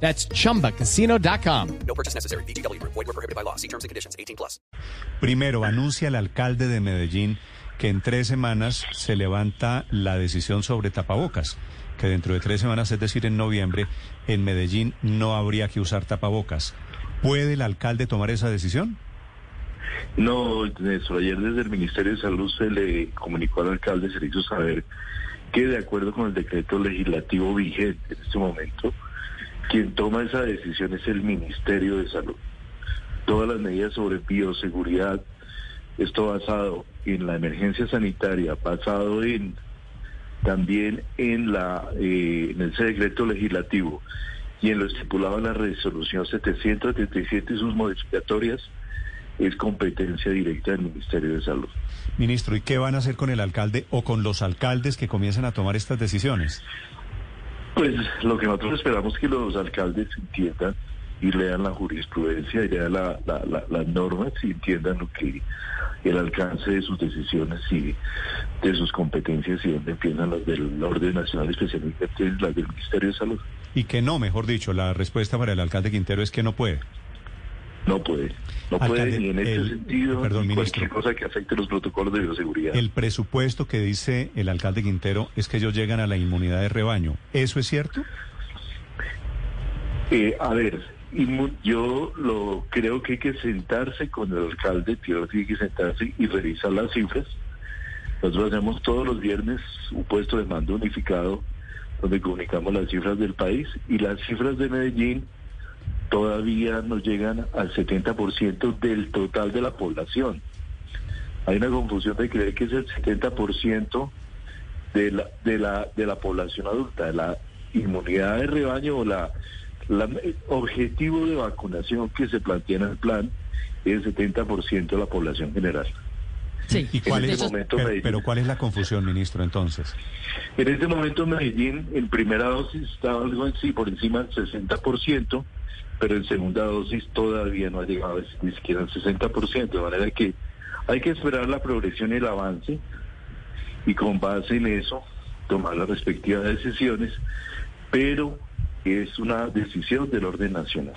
That's chumbacasino.com. No purchase necessary. BGW. Void were prohibited by law. See terms and conditions. 18 plus. Primero, anuncia el alcalde de Medellín que en tres semanas se levanta la decisión sobre tapabocas, que dentro de tres semanas, es decir, en noviembre, en Medellín no habría que usar tapabocas. ¿Puede el alcalde tomar esa decisión? No, Néstor, ayer desde el Ministerio de Salud se le comunicó al alcalde, se le hizo saber que de acuerdo con el decreto legislativo vigente en este momento, quien toma esa decisión es el Ministerio de Salud. Todas las medidas sobre bioseguridad, esto basado en la emergencia sanitaria, basado en también en la eh, legislativo y en lo estipulado en la resolución 777 y sus modificatorias, es competencia directa del Ministerio de Salud. Ministro, ¿y qué van a hacer con el alcalde o con los alcaldes que comiencen a tomar estas decisiones? Pues lo que nosotros esperamos es que los alcaldes entiendan y lean la jurisprudencia y lean la- la- la- las normas y entiendan lo que el alcance de sus decisiones y de sus competencias y donde empiezan las del orden nacional, especialmente las del Ministerio de Salud. Y que no, mejor dicho, la respuesta para el alcalde Quintero es que no puede. No puede, no Alcalde, puede ni en este el- sentido perdón, ni ministro. cualquier cosa que afecte los protocolos de bioseguridad. El presupuesto que dice el alcalde Quintero es que ellos llegan a la inmunidad de rebaño. ¿Eso es cierto? Eh, a ver, yo lo creo que hay que sentarse con el alcalde, que hay que sentarse y revisar las cifras. Nosotros hacemos todos los viernes un puesto de mando unificado donde comunicamos las cifras del país y las cifras de Medellín todavía nos llegan al 70% del total de la población. Hay una confusión de creer que es el 70% de la, de la, de la población adulta, de la inmunidad de rebaño o la, la el objetivo de vacunación que se plantea en el plan es el 70% de la población general. Sí. ¿Y cuál En es, este momento, pero, Medellín- pero cuál es la confusión, ministro, entonces? En este momento Medellín en primera dosis está algo así por encima del 60%, pero en segunda dosis todavía no ha llegado ni siquiera al 60%, de manera que hay que esperar la progresión y el avance y con base en eso tomar las respectivas decisiones, pero es una decisión del orden nacional.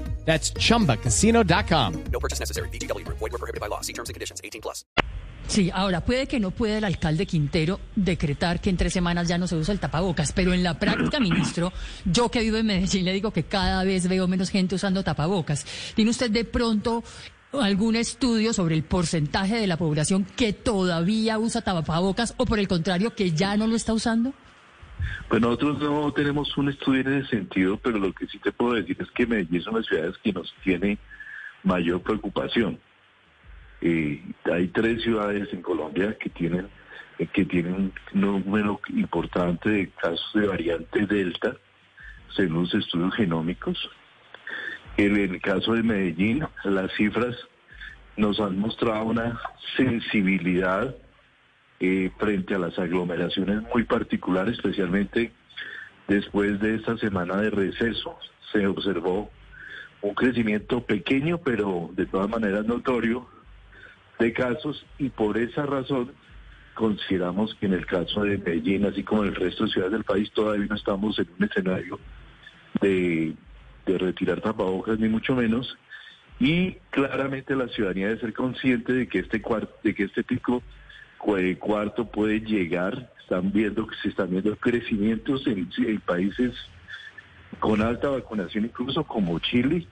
That's chumbacasino.com. No purchase necessary. BGW. Void were prohibited by law. See terms and conditions. 18 plus. Sí, ahora puede que no pueda el alcalde Quintero decretar que en tres semanas ya no se usa el tapabocas, pero en la práctica, ministro, yo que vivo en Medellín le digo que cada vez veo menos gente usando tapabocas. ¿Tiene usted de pronto algún estudio sobre el porcentaje de la población que todavía usa tapabocas o por el contrario que ya no lo está usando? Pues nosotros no tenemos un estudio en ese sentido, pero lo que sí te puedo decir es que Medellín es una de las ciudades que nos tiene mayor preocupación. Eh, hay tres ciudades en Colombia que tienen eh, que tienen un número importante de casos de variante Delta, según los estudios genómicos. En el caso de Medellín, las cifras nos han mostrado una sensibilidad eh, frente a las aglomeraciones muy particular, especialmente después de esta semana de receso, se observó un crecimiento pequeño, pero de todas maneras notorio, de casos y por esa razón consideramos que en el caso de Medellín, así como en el resto de ciudades del país, todavía no estamos en un escenario de, de retirar tapabocas, ni mucho menos, y claramente la ciudadanía debe ser consciente de que este de que este pico cu- cuarto puede llegar. Están viendo que se están viendo crecimientos en, en países con alta vacunación, incluso como Chile,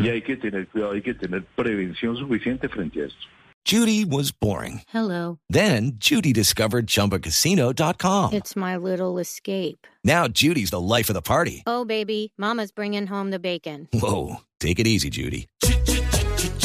y hay que tener cuidado, hay que tener prevención suficiente frente a esto. Judy was boring. Hello. Then Judy discovered ChumbaCasino.com. It's my little escape. Now Judy's the life of the party. Oh, baby, Mama's bringing home the bacon. Whoa, take it easy, Judy.